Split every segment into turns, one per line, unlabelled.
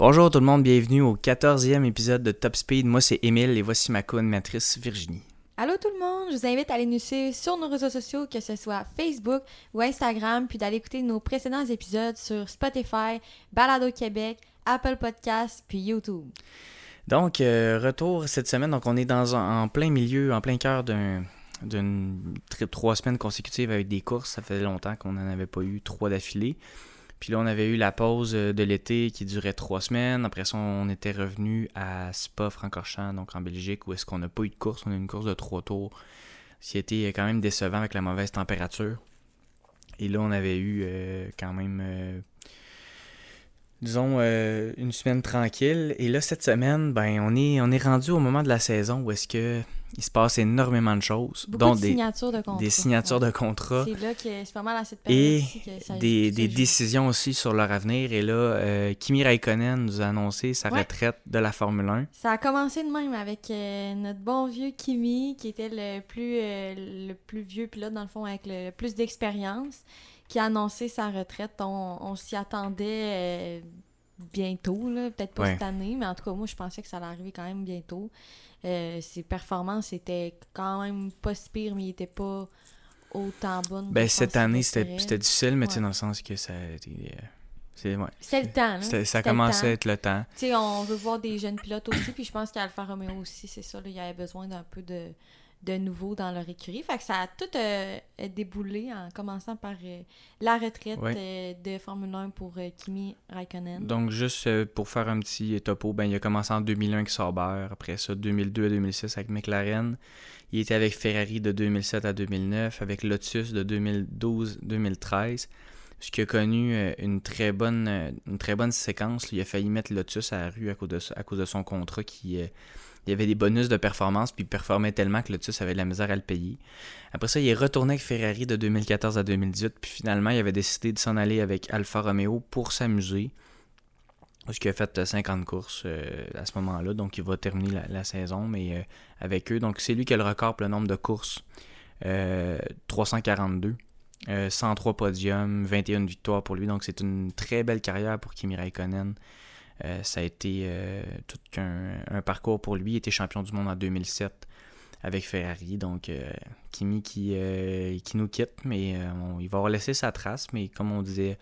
Bonjour tout le monde, bienvenue au 14e épisode de Top Speed. Moi c'est Émile et voici ma co-animatrice Virginie.
Allô tout le monde, je vous invite à aller nous suivre sur nos réseaux sociaux, que ce soit Facebook ou Instagram, puis d'aller écouter nos précédents épisodes sur Spotify, Balado Québec, Apple Podcasts, puis YouTube.
Donc, euh, retour cette semaine, donc on est dans en plein milieu, en plein cœur d'un d'une trois semaines consécutives avec des courses. Ça faisait longtemps qu'on n'en avait pas eu trois d'affilée. Puis là, on avait eu la pause euh, de l'été qui durait trois semaines. Après ça, on était revenu à Spa-Francorchamps, donc en Belgique, où est-ce qu'on n'a pas eu de course. On a eu une course de trois tours, ce qui a été quand même décevant avec la mauvaise température. Et là, on avait eu euh, quand même, euh, disons, une semaine tranquille. Et là, cette semaine, ben, on est, on est rendu au moment de la saison où est-ce que il se passe énormément de choses.
Beaucoup dont de des, signatures de contrats.
Des signatures de contrats.
C'est là que c'est pas mal à cette période
Et que ça, des, des décisions aussi sur leur avenir. Et là, euh, Kimi Raikkonen nous a annoncé sa retraite de la Formule 1.
Ça a commencé de même avec euh, notre bon vieux Kimi, qui était le plus, euh, le plus vieux pilote, dans le fond, avec le, plus d'expérience, qui a annoncé sa retraite. On, on s'y attendait bientôt, peut-être pas cette année, mais en tout cas, moi, je pensais que ça allait arriver quand même bientôt. Euh, ses performances étaient quand même pas si pires, mais il était pas autant bonnes.
Ben, cette année, c'était difficile, mais dans le sens que ça. Euh,
c'est ouais, le temps,
là. Ça commençait à être le temps.
Tu sais, on veut voir des jeunes pilotes aussi, puis je pense qu'Alfa Romeo aussi, c'est ça, il y avait besoin d'un peu de, de nouveau dans leur écurie. Fait que ça a tout euh, déboulé en commençant par euh, la retraite euh, de Formule 1 pour Kimi Raikkonen.
Donc, juste pour faire un petit topo, ben, il a commencé en 2001 avec Sauber, après ça, 2002 à 2006 avec McLaren. Il était avec Ferrari de 2007 à 2009, avec Lotus de 2012-2013 ce qui a connu une très bonne une très bonne séquence. Il a failli mettre Lotus à la rue à cause de, à cause de son contrat qui il y avait des bonus de performance, puis il performait tellement que Lotus avait de la misère à le payer. Après ça, il est retourné avec Ferrari de 2014 à 2018, puis finalement, il avait décidé de s'en aller avec Alfa Romeo pour s'amuser. Parce qu'il a fait 50 courses euh, à ce moment-là, donc il va terminer la, saison, mais euh, avec eux. Donc c'est lui qui a le record pour le nombre de courses. 342. Euh, 103 podiums, 21 victoires pour lui. Donc c'est une très belle carrière pour Kimi Raikkonen. Euh, ça a été euh, tout un, parcours pour lui. Il était champion du monde en 2007 avec Ferrari. Donc, euh, Kimi qui, qui nous quitte, mais il va laisser sa trace. Mais comme on disait,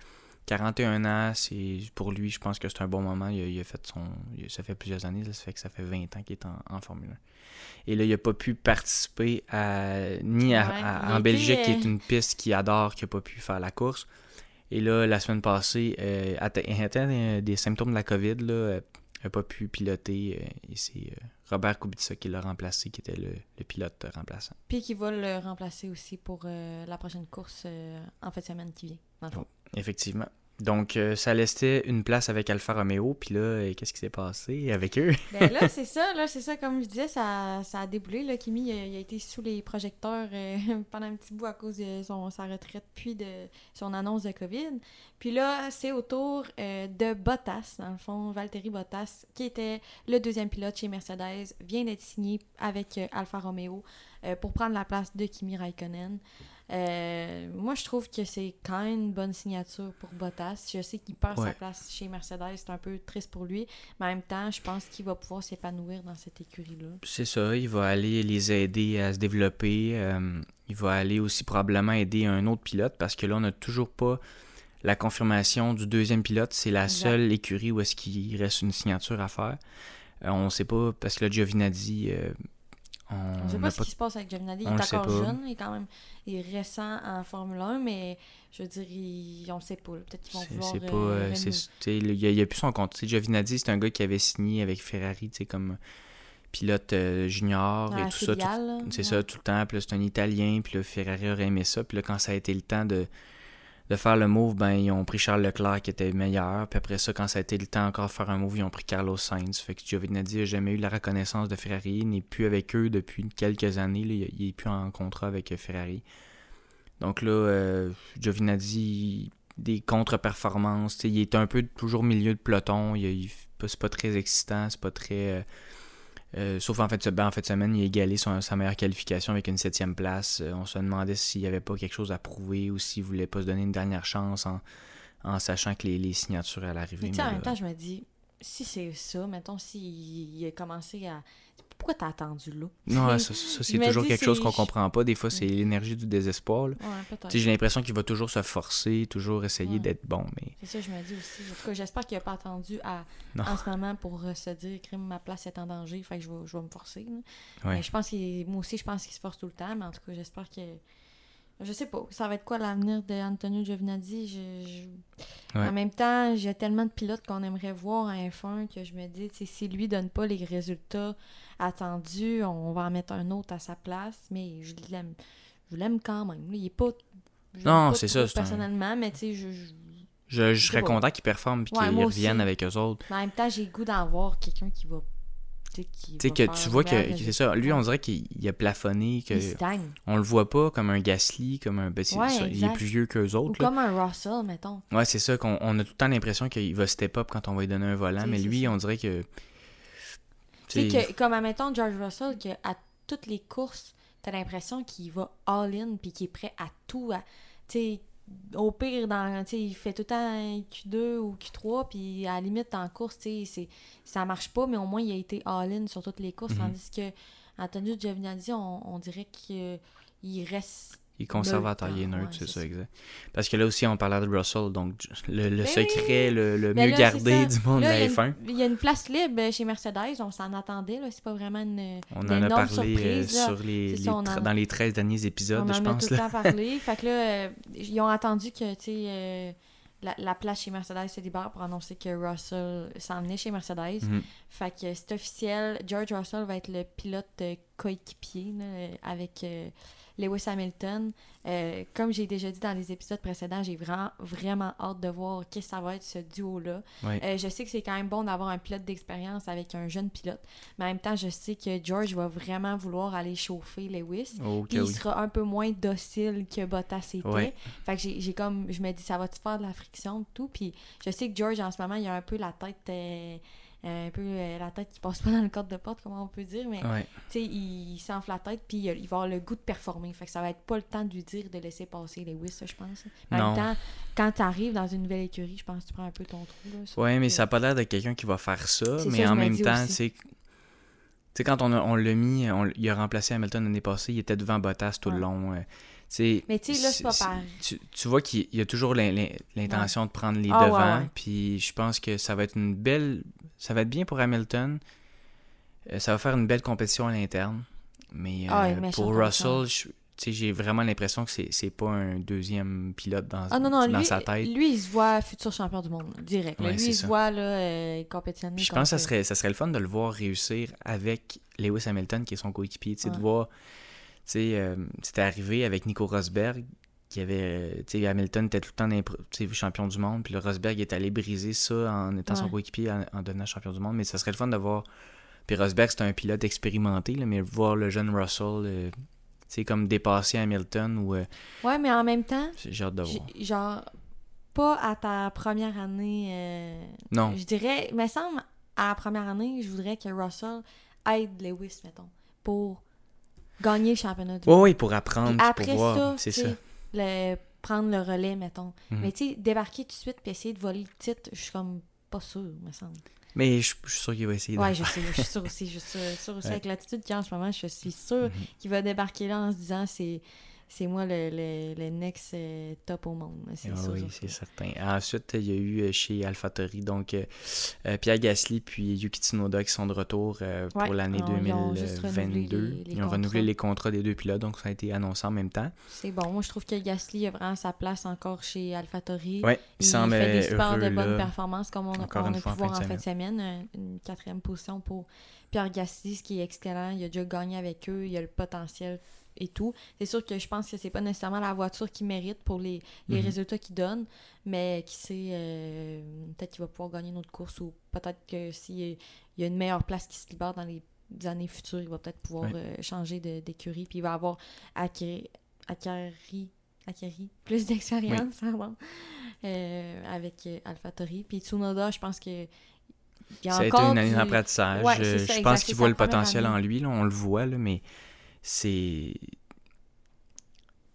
41 ans, c'est pour lui, je pense que c'est un bon moment. Il a, fait son. ça fait plusieurs années, ça fait que ça fait 20 ans qu'il est en, Formule 1. Et là, il n'a pas pu participer à, ni en Belgique, qui est une piste qu'il adore, qui n'a pas pu faire la course. Et là, la semaine passée, euh, atteint des symptômes de la COVID, là, euh, n'a pas pu piloter. Euh, et c'est euh, Robert Kubica qui l'a remplacé, qui était le, pilote remplaçant.
Puis qui va le remplacer aussi pour la prochaine course en fin de semaine qui vient.
effectivement. Donc, euh, ça laissait une place avec Alfa Romeo. Puis là, euh, qu'est-ce qui s'est passé avec eux?
ben là, c'est ça. Là, c'est ça. Comme je disais, ça, ça a déboulé. Là. Kimi, il a, été sous les projecteurs euh, pendant un petit bout à cause de son, sa retraite, puis de son annonce de COVID. Puis là, c'est au tour de Bottas, dans le fond, Valtteri Bottas, qui était le deuxième pilote chez Mercedes, vient d'être signé avec Alfa Romeo pour prendre la place de Kimi Raikkonen. Euh, moi, je trouve que c'est quand même une bonne signature pour Bottas. Je sais qu'il perd sa place chez Mercedes, c'est un peu triste pour lui, mais en même temps, je pense qu'il va pouvoir s'épanouir dans cette écurie-là.
C'est ça, il va aller les aider à se développer. Euh, il va aller aussi probablement aider un autre pilote parce que là, on n'a toujours pas la confirmation du deuxième pilote. C'est la seule écurie où est-ce qu'il reste une signature à faire. Euh, on ne sait pas parce que là, Giovinazzi
on ne sait pas ce qui se passe avec Giovinazzi. Il est encore jeune, il est quand même il est récent en Formule 1, mais je veux dire, on ne sait pas. Peut-être qu'ils vont vouloir...
C'est pas... Euh, il n'y a, plus son compte. Giovinazzi, c'est un gars qui avait signé avec Ferrari, comme pilote euh, junior et tout ça. C'est ça, tout le temps. Puis c'est un Italien, puis Ferrari aurait aimé ça. Puis là, quand ça a été le temps de de faire le move, ben, ils ont pris Charles Leclerc qui était meilleur. Puis après ça, quand ça a été le temps encore de faire un move, ils ont pris Carlos Sainz. Fait que Giovinazzi n'a jamais eu la reconnaissance de Ferrari. Il n'est plus avec eux depuis quelques années. Il n'est plus en contrat avec Ferrari. Donc là, euh, des contre-performances. Il est un peu toujours milieu de peloton. C'est pas très excitant, c'est pas très. euh, euh, sauf en fait, ben, en fait semaine, il a égalé son- sa meilleure qualification avec une septième place. Euh, on se demandait s'il n'y avait pas quelque chose à prouver ou s'il voulait pas se donner une dernière chance en, en sachant que les, les signatures allaient arriver.
Mais tu sais, en
mais
même temps, je me dis, si c'est ça, mettons, s'il a commencé à. Pourquoi t'as attendu là?
Non, ça, c'est toujours quelque chose qu'on comprend pas. Des fois, c'est l'énergie du désespoir.
Ouais,
J'ai l'impression qu'il va toujours se forcer, toujours essayer
Ouais.
d'être bon, mais
C'est ça, que je me dis aussi. En tout cas, j'espère qu'il n'a pas attendu à,
Non.
en ce moment pour se dire crime, ma place est en danger, fait que je vais, je vais me forcer.
Ouais.
Mais je pense qu'il. Moi aussi, je pense qu'il se force tout le temps, mais en tout cas, j'espère que. Je sais pas, ça va être quoi l'avenir d'Antonio Giovinazzi? Je, je-
Ouais.
En même temps, j'ai tellement de pilotes qu'on aimerait voir à F1 que je me dis, si lui donne pas les résultats attendus, on va en mettre un autre à sa place, mais je l'aime. Je l'aime quand même. Il est pas.
Non, c'est ça, un-
Personnellement, mais tu sais, je- je,
je, je serais content qu'il performe et
Ouais,
qu'il
moi
revienne
aussi.
avec eux autres.
Mais en même temps, j'ai le goût d'en voir quelqu'un qui va. Tu sais,
que tu vois que c'est ça. Lui, on dirait qu'il il a plafonné, que
Il
on le voit pas comme un Gasly, comme un. ben, c'est
Ouais,
ça, il est plus vieux qu'eux
Ou
autres. là.
comme un Russell, mettons.
Ouais, c'est ça qu'on on a tout le temps l'impression qu'il va step up quand on va lui donner un volant, mais lui,
ça.
on dirait que.
Tu sais, comme, admettons, George Russell, que à toutes les courses, t'as l'impression qu'il va all-in, puis qu'il est prêt à tout. À, au pire, dans, il fait tout le temps un Q2 ou Q3, puis à la limite, en course, tu sais, c'est- ça marche pas, mais au moins, il a été all-in sur toutes les courses,
Mhm.
tandis que Antonio Giovinazzi, on, on dirait qu'il reste...
Il est conservateur, il est
Neutre,
c'est ça, exact. Parce que là aussi, on parlait de Russell, donc le, le
Ben
secret, le, le
Mais
mieux
là,
gardé du monde
Là,
de la
il y a
F1.
une- Il y a une place libre chez Mercedes, on s'en attendait, là, c'est pas vraiment une...
On
une
en a parlé euh,
surprise, là.
sur les,
C'est
les
ça, on
tra-
en-
dans les 13 derniers épisodes,
on
je pense.
tout le temps parlé. fait que là, euh, ils ont attendu que, tu sais, euh, la, la place chez Mercedes se libère pour annoncer que Russell s'en venait chez Mercedes.
Mhm.
Fait que c'est officiel. George Russell va être le pilote euh, coéquipier euh, avec euh, Lewis Hamilton. Euh, comme j'ai déjà dit dans les épisodes précédents, j'ai vraiment, vraiment hâte de voir qu'est-ce que ça va être ce duo-là. Euh, je sais que c'est quand même bon d'avoir un pilote d'expérience avec un jeune pilote, mais en même temps, je sais que George va vraiment vouloir aller chauffer Lewis.
Ok,
Puis il
oui.
sera un peu moins docile que Bottas était.
Ouais.
Fait que j'ai comme, je me dis, ça va-tu faire de la friction et tout? Puis je sais que George, en ce moment, il a un peu la tête, euh, un peu euh, la tête qui passe pas dans le cadre de porte, comment on peut dire. Mais
Ouais.
tu sais, il, il s'enfle la tête, puis il, il va avoir le goût de performer. Fait que ça va être pas le temps de lui dire de laisser passer Lewis, ça, je pense. En
Non.
même temps, quand tu arrives dans une nouvelle écurie, je pense que tu prends un peu ton trou. Là,
Ouais, mais
que-
ça n'a pas l'air de quelqu'un qui va faire ça.
C'est
Mais
ça,
en
me
même temps, sais, quand on, a- on l'a mis, on, il a remplacé Hamilton l'année passée, il était devant Bottas tout le long. euh,
Mais tu sais, là, c'est pas pareil.
Tu, tu vois qu'il il a toujours l'in- l'in- l'intention de prendre les
Ah,
devants.
ouais.
Puis je pense que ça va être une belle. Ça va être bien pour Hamilton. Euh, ça va faire une belle compétition à l'interne. Mais
Ah,
euh, pour. Russell, j'ai vraiment l'impression que c'est pas un deuxième pilote dans,
Ah non, non,
dans
lui,
sa tête.
lui, il se voit futur champion du monde, direct. lui, il se voit là, euh, compétitionner.
Puis je pense que ça serait, ça serait le fun de le voir réussir avec Lewis Hamilton, qui est son coéquipier. De voir. Tu sais, euh, c'était arrivé avec Nico Rosberg, qui avait. euh, Tu sais, Hamilton était tout le temps champion du monde, puis le Rosberg est allé briser ça en étant son coéquipier, en, en devenant champion du monde. Mais ça serait le fun de voir. Puis Rosberg, c'est un pilote expérimenté, là, mais voir le jeune Russell. euh, tu sais, comme dépasser Hamilton, ou euh,
Ouais, mais en même temps,
j'ai hâte de voir.
genre, pas à ta première année. euh,
Non,
Je dirais, il me semble, à la première année, je voudrais que Russell aide Lewis, mettons, pour gagner le championnat du
oui,
monde.
oui, pour apprendre,
Puis après
pour
ça,
C'est
le, prendre le relais, mettons.
Mhm.
Mais tu sais, débarquer tout de suite puis essayer de voler le titre, je suis comme pas sûre, me semble.
Mais je je suis sûr qu'il va essayer de
Ouais,
le
je sais, je suis sûre aussi. Je suis sûre, sûre aussi
Ouais.
avec l'attitude qu'il y a en ce moment, je suis sûre
Mhm.
qu'il va débarquer là en se disant c'est c'est moi le, le, le next euh, top au monde. C'est
Ah oui, c'est certain. Ensuite, il y a eu euh, chez AlphaTauri, donc euh, Pierre Gasly puis Yuki Tsunoda qui sont de retour euh, pour l'année
alors, ils ont juste renouvelé
2022.
les- les
ils ont renouvelé les contrats des deux pilotes, donc ça a été annoncé en même temps.
C'est bon. Moi, je trouve que Gasly a vraiment sa place encore chez AlphaTauri.
Ouais, il,
Il
semble
fait des super de bonnes performances comme on on a pu voir en fin de semaine. Une quatrième position pour Pierre Gasly, ce qui est excellent. Il a déjà gagné avec eux, il a le potentiel et tout. C'est sûr que je pense que c'est pas nécessairement la voiture qu'il mérite pour les, les
Mhm.
résultats qu'il donne, mais qui sait, euh, peut-être qu'il va pouvoir gagner une autre course ou peut-être que s'il y a une meilleure place qui se libère dans les années futures, il va peut-être pouvoir euh, changer d'écurie, puis il va avoir acquis, plus d'expérience pardon, euh, avec euh, AlphaTauri. Puis Tsunoda, je pense que
Ça a été une année d'apprentissage.
Ouais,
je pense qu'il voit le potentiel
année.
en lui, là, on le voit, là, mais c'est.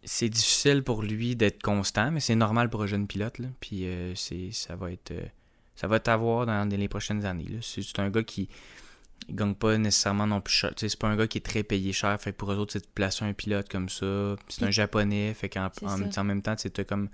C'est difficile pour lui d'être constant, mais c'est normal pour un jeune pilote. Là. Puis euh, c'est, ça va être. euh, ça va t'avoir dans, dans les prochaines années. là. C'est, c'est un gars qui il gagne pas nécessairement non plus cher. C'est pas un gars qui est très payé cher. Fait que pour eux autres, c'est de placer un pilote comme ça. C'est un japonais. Fait qu'en
C'est
en, même temps, t'as comme.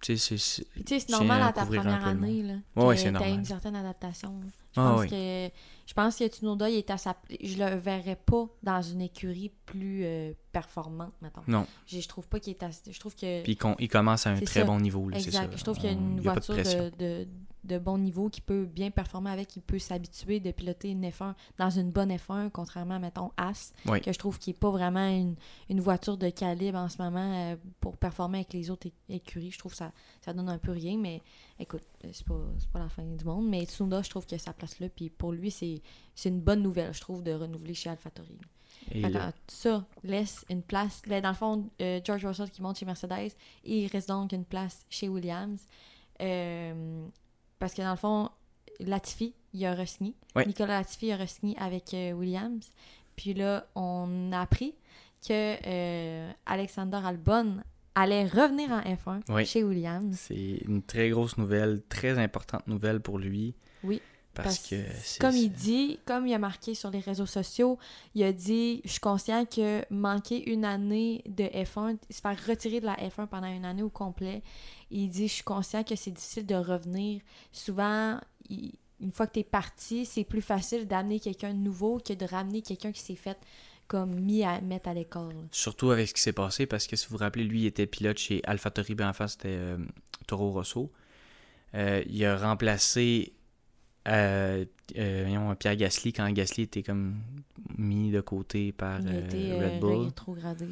Tu sais, c'est- c'est.
C'est normal
à
ta première année, là.
Ouais, c'est normal.
une certaine adaptation. là. Je
Ah,
pense
oui.
que je pense que Tsunoda, il est à sa je le verrais pas dans une écurie plus euh, performante, mettons.
Non.
Je, je trouve pas qu'il est à... je trouve que
Puis il, il commence à un très
ça.
bon niveau. Là, c'est
exact,
ça.
je trouve qu'il y a
On-
une
a de
voiture
pression.
de, de, bon niveau qui peut bien performer avec, qui peut s'habituer de piloter une F1 dans une bonne F1 contrairement mettons As
Oui.
que je trouve qui est pas vraiment une, une voiture de calibre en ce moment euh, pour performer avec les autres écuries. Je trouve que ça, ça donne un peu rien, mais écoute, euh, c'est pas, pas la fin du monde. Mais Tsunoda, je trouve que sa place là, puis pour lui, c'est une bonne nouvelle, je trouve, de renouveler chez AlphaTauri.
Et
ça laisse une place. Ben, dans le fond, euh, George Russell qui monte chez Mercedes, et il reste donc une place chez Williams. Euh, parce que dans le fond, Latifi, il a re-signé.
Ouais.
Nicolas Latifi a re-signé avec euh, Williams. Puis là, on a appris que euh, Alexander Albon allait revenir en F1
Oui.
chez Williams.
C'est une très grosse nouvelle, très importante nouvelle pour lui.
Oui,
Parce,
Parce
que c'est.
Comme il dit, comme il a marqué sur les réseaux sociaux, il a dit Je suis conscient que manquer une année de F1, se faire retirer de la F1 pendant une année au complet, il dit Je suis conscient que c'est difficile de revenir. Souvent, il- une fois que tu es parti, c'est plus facile d'amener quelqu'un de nouveau que de ramener quelqu'un qui s'est fait comme mis à mettre à l'école.
Surtout avec ce qui s'est passé, parce que si vous vous rappelez, lui, il était pilote chez AlphaTauri, ben en face, c'était euh, Toro Rosso. Euh, il a remplacé euh, euh, voyons, Pierre Gasly quand Gasly était comme mis de côté par
Il a
euh, Red Bull.
rétrogradé.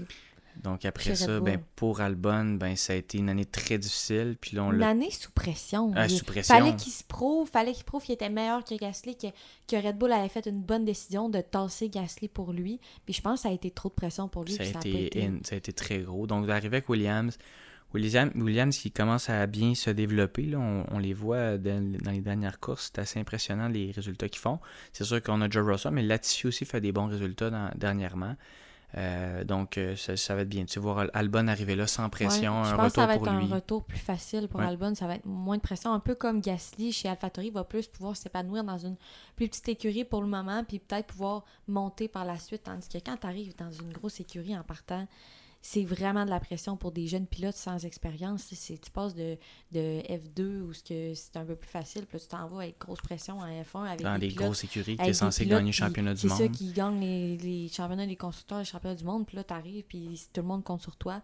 Donc après ça, ben, pour Albon, ben, ça a été une année très difficile. Puis là, on
Une année sous pression.
Ah,
Il-
sous pression.
Fallait qu'il se prouve, fallait qu'il prouve qu'il était meilleur que Gasly, que, que Red Bull avait fait une bonne décision de tasser Gasly pour lui. Puis je pense que ça a été trop de pression pour lui.
Ça a,
ça
été,
pas été-
in- ça a été très gros. Donc, d'arriver avec Williams, Williams, Williams qui commence à bien se développer, là, on, on les voit dans, dans les dernières courses, c'est assez impressionnant les résultats qu'ils font. C'est sûr qu'on a Joe Russell, mais Latifi aussi fait des bons résultats dans- dernièrement. Euh, donc, euh, ça, ça va être bien. Tu voir Albon arriver là sans pression,
Ouais, je
un
pense que ça va
pour
être
lui.
un retour plus facile pour
Ouais.
Albon. Ça va être moins de pression. Un peu comme Gasly chez AlphaTauri va plus pouvoir s'épanouir dans une plus petite écurie pour le moment, puis peut-être pouvoir monter par la suite. Tandis que quand tu arrives dans une grosse écurie en partant, c'est vraiment de la pression pour des jeunes pilotes sans expérience. C'est, tu passes de, de F2 où ce que c'est un peu plus facile, puis tu t'en vas avec grosse pression en F1 avec
Dans
des
les grosses écuries est
des
censé gagner le championnat du
C'est ça
monde.
qui gagne les, les championnats des constructeurs, les championnats du monde, puis là, t'arrives, puis si tout le monde compte sur toi.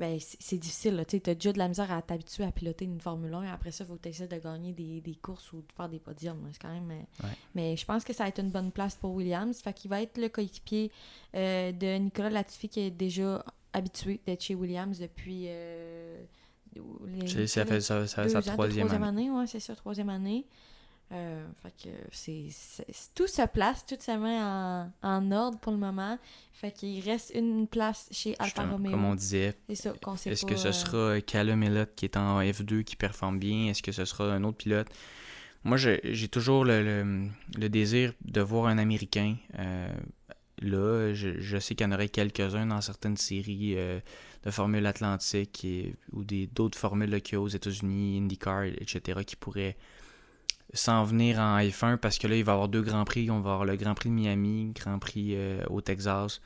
Ben, c'est difficile. Tu t'as déjà de la misère à t'habituer à piloter une Formule 1. Après ça, il faut que tu essaies de gagner des, des courses ou de faire des podiums. C'est quand même... euh,
Ouais.
Mais je pense que ça va être une bonne place pour Williams. Fait qu'il va être le coéquipier euh, de Nicolas Latifi qui est déjà habitué d'être chez Williams depuis... euh, les-
Ça fait ça, ça sa troisième année.
ouais, c'est ça, troisième année. Euh, fait que c'est, tout se place, tout se met en, en ordre pour le moment. Fait qu'il reste une place chez Alfa Romeo.
Comme on disait, Est-ce que ce
euh,
sera Callum Elliott qui est en F2 qui performe bien? Est-ce que ce sera un autre pilote? Moi, j'ai toujours le, le- le désir de voir un Américain. euh, là, je, je sais qu'il y en aurait quelques-uns dans certaines séries euh, de Formule Atlantique ou d'autres formules qu'il y a aux États-Unis, IndyCar, etc., qui pourraient s'en venir en F1 parce que là, il va y avoir deux Grands Prix. On va avoir le Grand Prix de Miami, Grand Prix euh, au Texas,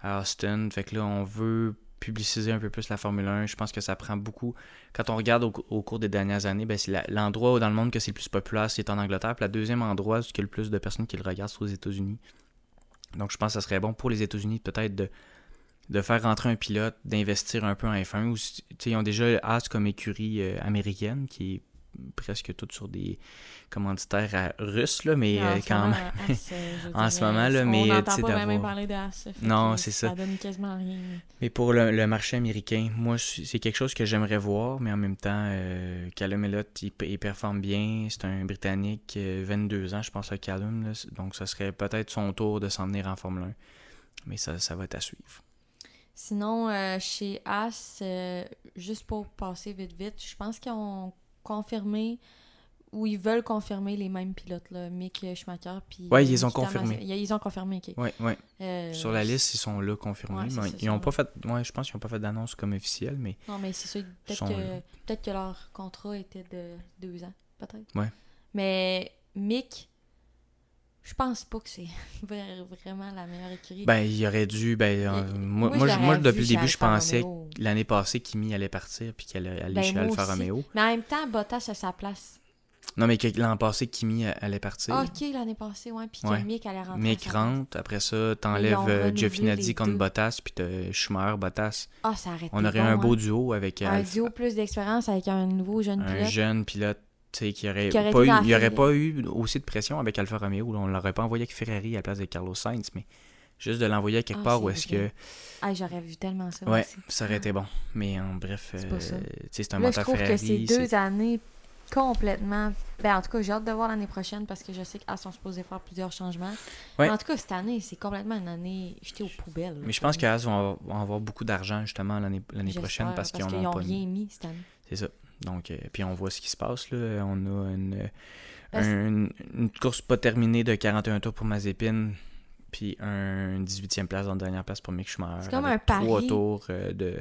à Austin. Fait que là, on veut publiciser un peu plus la Formule 1. Je pense que ça prend beaucoup. Quand on regarde au, cours des dernières années, ben, la- l'endroit dans le monde que c'est le plus populaire, c'est en Angleterre. Puis le deuxième endroit où il y a le plus de personnes qui le regardent, c'est aux États-Unis. Donc je pense que ça serait bon pour les États-Unis peut-être de, faire rentrer un pilote, d'investir un peu en F1. Ou, ils ont déjà As comme écurie euh, américaine qui est presque toute sur des commanditaires russes, là, mais euh, quand même.
Euh,
En ce moment, là, mais,
On n'entend pas parler de As. fait
Non, c'est ça.
Ça donne quasiment rien.
Mais pour le, le marché américain, moi, c'est quelque chose que j'aimerais voir, mais en même temps, euh, Callum Elliott, il, il performe bien. C'est un Britannique, euh, 22 ans, je pense, à Callum. là. donc, ça serait peut-être son tour de s'en venir en Formule 1. Mais ça, ça va être à suivre.
Sinon, euh, chez As, euh, juste pour passer vite vite, je pense qu'ils ont confirmé où ils veulent confirmer les mêmes pilotes, là, Mick Schumacher. Puis,
Ouais, ils ont confirmé.
Ils ont confirmé, ok.
Ouais, ouais.
Euh,
Sur la liste, ils sont là confirmés.
Ouais,
mais ils ont
ça.
pas fait. Ouais, je pense qu'ils n'ont pas fait d'annonce comme officielle, mais
Non, mais c'est ça. Peut-être peut que leur contrat était de deux ans, peut-être.
Ouais.
Mais Mick, je pense pas que c'est vra- vraiment la meilleure écurie.
ben il aurait dû. Ben, euh, moi,
moi, je
depuis le début, je pensais l'année passée, Kimi allait partir puis qu'elle allait aller
Ben,
chez Alfa. Romeo.
Mais en même temps, Bottas a sa place.
Non, mais que l'an passé, Kimi allait partir.
Ah, ok, l'année passée, ouais. Puis
Ouais.
Mick allait rentrer.
Mick rentre, après ça, t'enlèves euh, Giovinazzi
les
contre
deux.
Bottas, puis t'as Schumacher, Bottas.
Ah, ça aurait
On aurait
bon,
un
hein.
beau duo avec euh,
Un
Alfa-
duo plus d'expérience avec un nouveau jeune
un
pilote.
jeune pilote sais, qui aurait
Qui aurait
pas
été
eu,
dans la
il n'y aurait pas eu aussi de pression avec Alfa Romeo. là. On l'aurait pas envoyé avec Ferrari à la place de Carlos Sainz, mais juste de l'envoyer à quelque
Ah,
part où est-ce que.
Ah, j'aurais vu tellement ça.
Ouais,
aussi.
ça aurait été bon. Mais en bref,
C'est pas
euh, un
Là, je trouve
Ferrari.
que ces deux années complètement. Ben, en tout cas, j'ai hâte de voir l'année prochaine parce que je sais qu'elles sont supposées faire plusieurs changements.
Ouais.
Mais en tout cas, cette année, c'est complètement une année jetée aux poubelles.
Mais je pense qu'As vont avoir, beaucoup d'argent justement l'année l'année prochaine parce qu'ils en ont pas mis.
rien mis cette année.
C'est ça. Donc, euh, puis on voit ce qui se passe. Là. On a une, une course pas terminée de 41 tours pour Mazepin, puis un 18e place dans la dernière place pour Mick Schumacher.
C'est comme un pari.
Trois tours euh, de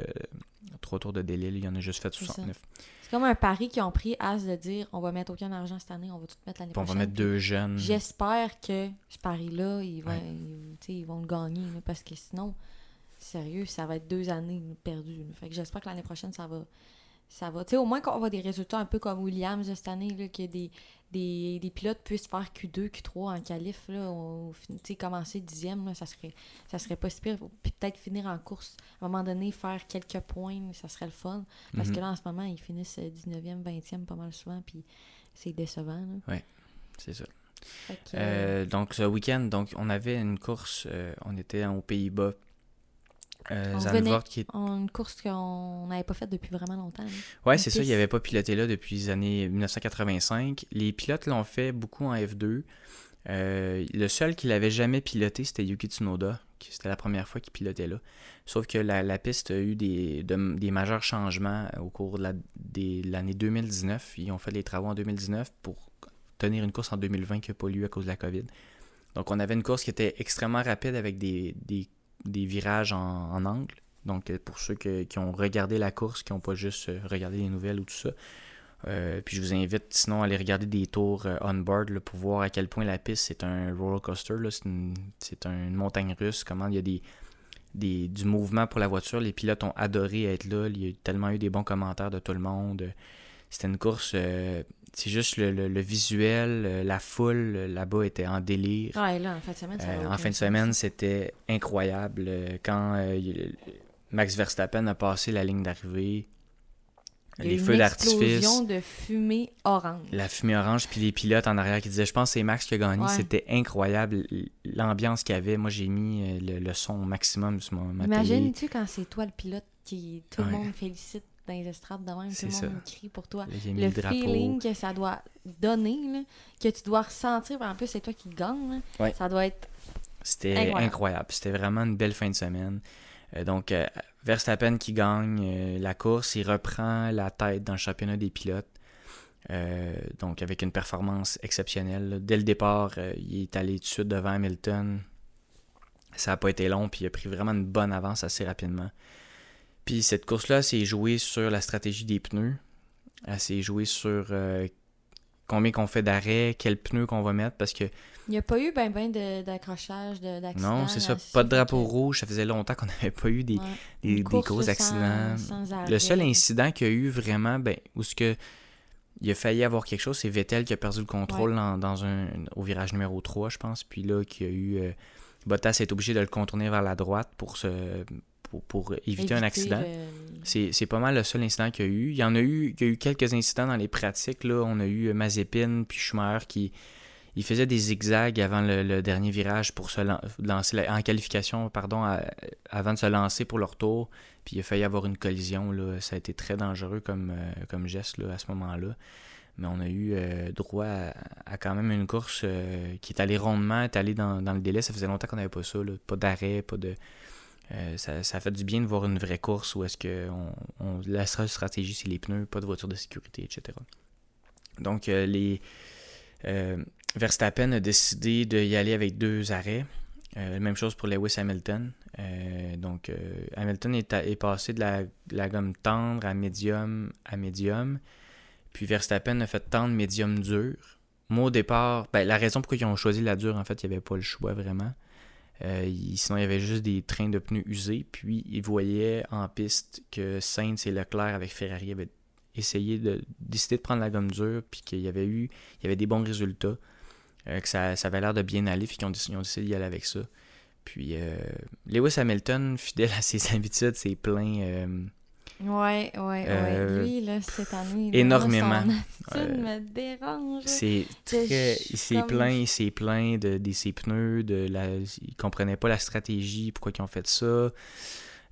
trois tours de Delille. Il en a juste fait
C'est ça.
69.
C'est comme un pari qui ont pris As de dire on va mettre aucun argent cette année, on va tout mettre l'année
Puis on
prochaine.
va mettre deux jeunes.
J'espère que ce pari-là, ils, vont-
Ouais.
ils- vont le gagner. parce que sinon, sérieux, ça va être deux années perdues. Fait que j'espère que l'année prochaine, ça va. Ça va. Tu sais, au moins qu'on voit des résultats un peu comme Williams cette année, là, que des, des, des pilotes puissent faire Q2, Q3 en qualif, là, au commencer dixième, là, ça serait ça serait pas si pire. Puis peut-être finir en course. À un moment donné, faire quelques points, ça serait le fun. Parce
Mhm.
que là, en ce moment, ils finissent euh, 19e, 20e pas mal souvent, puis c'est décevant. là.
C'est ça.
Que,
Euh, donc, ce week-end, donc, on avait une course. euh, on était aux Pays-Bas. Euh,
On
Zandvoort qui est
On- une course qu'on n'avait pas faite depuis vraiment longtemps. là.
Ouais, c'est ça, il n'y avait pas piloté là depuis les années 1985. Les pilotes l'ont fait beaucoup en F2. Euh, le seul qui l'avait jamais piloté, c'était Yuki Tsunoda. qui- C'était la première fois qu'il pilotait là. Sauf que la, la piste a eu des, de- des majeurs changements au cours de la- l'année 2019. Ils ont fait les travaux en 2019 pour tenir une course en 2020 qui n'a pas lieu à cause de la COVID. Donc on avait une course qui était extrêmement rapide avec des, des- des virages en, angle. Donc euh, pour ceux qui ont regardé la course, qui n'ont pas juste euh, regardé les nouvelles ou tout ça. Euh, puis je vous invite sinon à aller regarder des tours on-board pour voir à quel point la piste c'est un roller coaster. C'est une, c'est un- une montagne russe. Comment il y a des, des- du mouvement pour la voiture. Les pilotes ont adoré être là. Il y a tellement eu des bons commentaires de tout le monde. C'était une course. euh, c'est juste le, le- le visuel, euh, la foule euh, là-bas était en délire.
Ouais, là, en fin de semaine, ça
Euh,
avait
en
aucun
fin de
sens.
semaine, c'était incroyable. Quand euh, Max Verstappen a passé la ligne d'arrivée, les
eu
feux
une
d'artifice,
explosion de fumée orange.
la fumée orange, puis les pilotes en arrière qui disaient Je pense que c'est Max qui a gagné.
Ouais.
C'était incroyable l'ambiance qu'il y avait. Moi, j'ai mis le, le son au maximum sur mon, ma télé.
Imagine-tu quand c'est toi le pilote qui tout le
Ouais.
monde félicite dans les estrades de même, tout le
ça.
monde crie pour toi.
Là, J'ai mis
Le feeling que ça doit donner, là, que tu dois ressentir, en plus c'est toi qui gagne, là,
Ouais.
ça doit être
C'était
Incroyable.
incroyable. C'était vraiment une belle fin de semaine. Euh, donc, euh, Verstappen qui gagne euh, la course, il reprend la tête dans le championnat des pilotes. Donc, avec une performance exceptionnelle. là. Dès le départ, il est allé tout de suite devant Hamilton. Ça n'a pas été long, puis il a pris vraiment une bonne avance assez rapidement. Puis cette course-là, s'est jouée sur la stratégie des pneus. Elle s'est jouée sur euh, combien qu'on fait d'arrêt, quel pneu qu'on va mettre, parce que
Il n'y a pas eu ben ben d'accrochage, de- d'accident.
non, c'est ça. Pas de drapeau
que-
rouge. Ça faisait longtemps qu'on n'avait pas eu des,
ouais,
des, gros
sans-
accidents.
sans.
Le seul incident qu'il y a eu vraiment, ben, où ce que il a failli avoir quelque chose, c'est Vettel qui a perdu le contrôle dans, dans un, au virage numéro 3, je pense. Puis là, qu'il y a eu. euh, Bottas est obligé de le contourner vers la droite pour, se, pour, pour éviter, un accident.
le-
C'est pas mal le seul incident qu'il y a eu. Il y en a eu, il y a eu quelques incidents dans les pratiques. Là. On a eu euh, Mazepin puis Schumacher qui il faisait des zigzags avant le, le dernier virage pour se lan- lancer la- en qualification pardon, à- avant de se lancer pour leur tour. Puis il a failli avoir une collision. Là. Ça a été très dangereux comme, euh, comme geste là, à ce moment-là. Mais on a eu euh, droit à, à quand même une course euh, qui est allée rondement, est allée dans, dans le délai. Ça faisait longtemps qu'on n'avait pas ça. là. Pas d'arrêt, pas de. Euh, ça, ça fait du bien de voir une vraie course où est-ce que on, on- la seule stratégie c'est les pneus, pas de voiture de sécurité, etc. Donc, les Verstappen a décidé d'y aller avec deux arrêts. même chose pour Lewis Hamilton. donc, Hamilton est, est passé de la, la, gomme tendre à médium à médium. Puis Verstappen a fait tendre médium dur. Moi, au départ, ben, la raison pourquoi ils ont choisi la dure, en fait, il n'y avait pas le choix vraiment. Euh, sinon, il y avait juste des trains de pneus usés. Puis, ils voyaient en piste que Sainz et Leclerc avec Ferrari avaient essayé de décider de prendre la gomme dure, puis qu'il y avait eu il y avait des bons résultats, euh, que ça, ça, avait l'air de bien aller, puis qu'ils ont, décidé d'y aller avec ça. Puis, euh, Lewis Hamilton, fidèle à ses habitudes, s'est plaint
Ouais, ouais, ouais. Euh, Lui, là, cette année,
énormément.
son attitude me dérange.
C'est très... Il s'est plaint, il s'est plaint de, de, ses pneus, de la... il comprenait pas la stratégie, pourquoi ils ont fait ça,